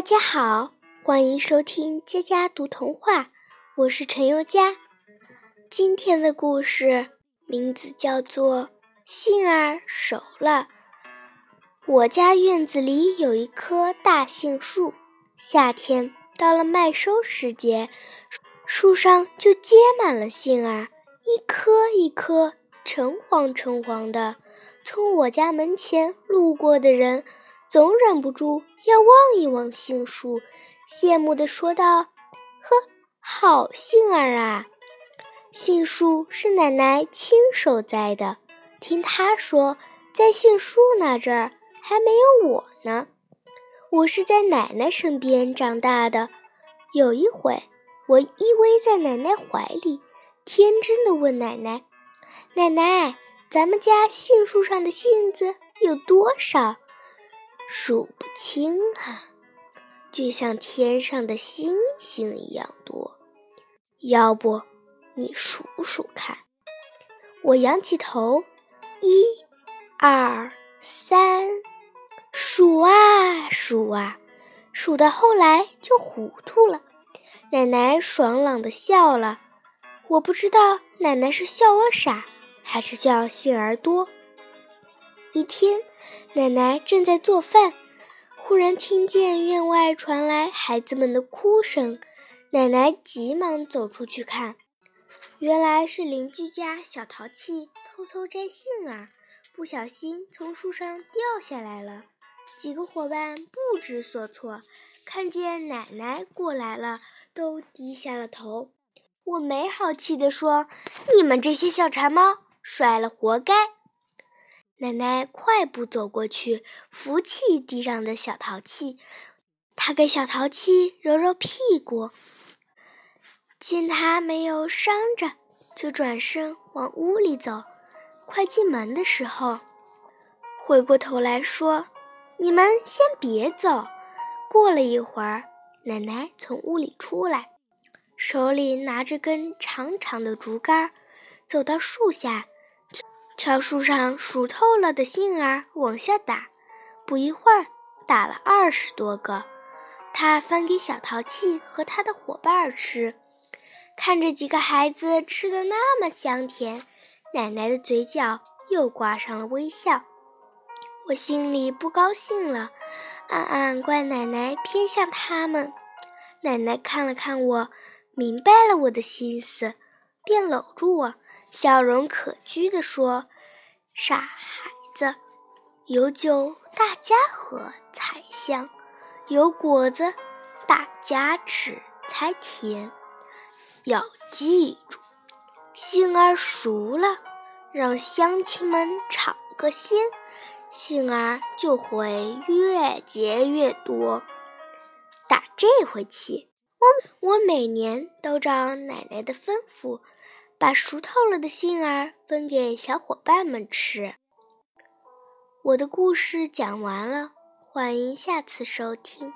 大家好，欢迎收听佳佳读童话，我是陈宥佳。今天的故事名字叫做《杏儿熟了》。我家院子里有一棵大杏树，夏天到了麦收时节，树上就结满了杏儿，一颗一颗，橙黄橙黄的。从我家门前路过的人。总忍不住要望一望杏树，羡慕地说道：“呵，好杏儿啊！杏树是奶奶亲手栽的，听她说，在杏树那阵儿还没有我呢。我是在奶奶身边长大的。有一回，我依偎在奶奶怀里，天真的问奶奶：‘奶奶，咱们家杏树上的杏子有多少？’”数不清啊，就像天上的星星一样多。要不你数数看？我仰起头，一、二、三，数啊数啊，数到后来就糊涂了。奶奶爽朗的笑了。我不知道奶奶是笑我傻，还是笑杏儿多。一天，奶奶正在做饭，忽然听见院外传来孩子们的哭声。奶奶急忙走出去看，原来是邻居家小淘气偷偷摘杏儿，不小心从树上掉下来了。几个伙伴不知所措，看见奶奶过来了，都低下了头。我没好气地说：“你们这些小馋猫，摔了活该。”奶奶快步走过去，扶起地上的小淘气。她给小淘气揉揉屁股，见他没有伤着，就转身往屋里走。快进门的时候，回过头来说：“你们先别走。”过了一会儿，奶奶从屋里出来，手里拿着根长长的竹竿，走到树下。挑树上熟透了的杏儿往下打，不一会儿打了二十多个。他分给小淘气和他的伙伴吃，看着几个孩子吃的那么香甜，奶奶的嘴角又挂上了微笑。我心里不高兴了，暗暗怪奶奶偏向他们。奶奶看了看我，明白了我的心思，便搂住我。笑容可掬地说：“傻孩子，有酒大家喝才香，有果子大家吃才甜。要记住，杏儿熟了，让乡亲们尝个鲜，杏儿就会越结越多。打这回起，我我每年都照奶奶的吩咐。”把熟透了的杏儿分给小伙伴们吃。我的故事讲完了，欢迎下次收听。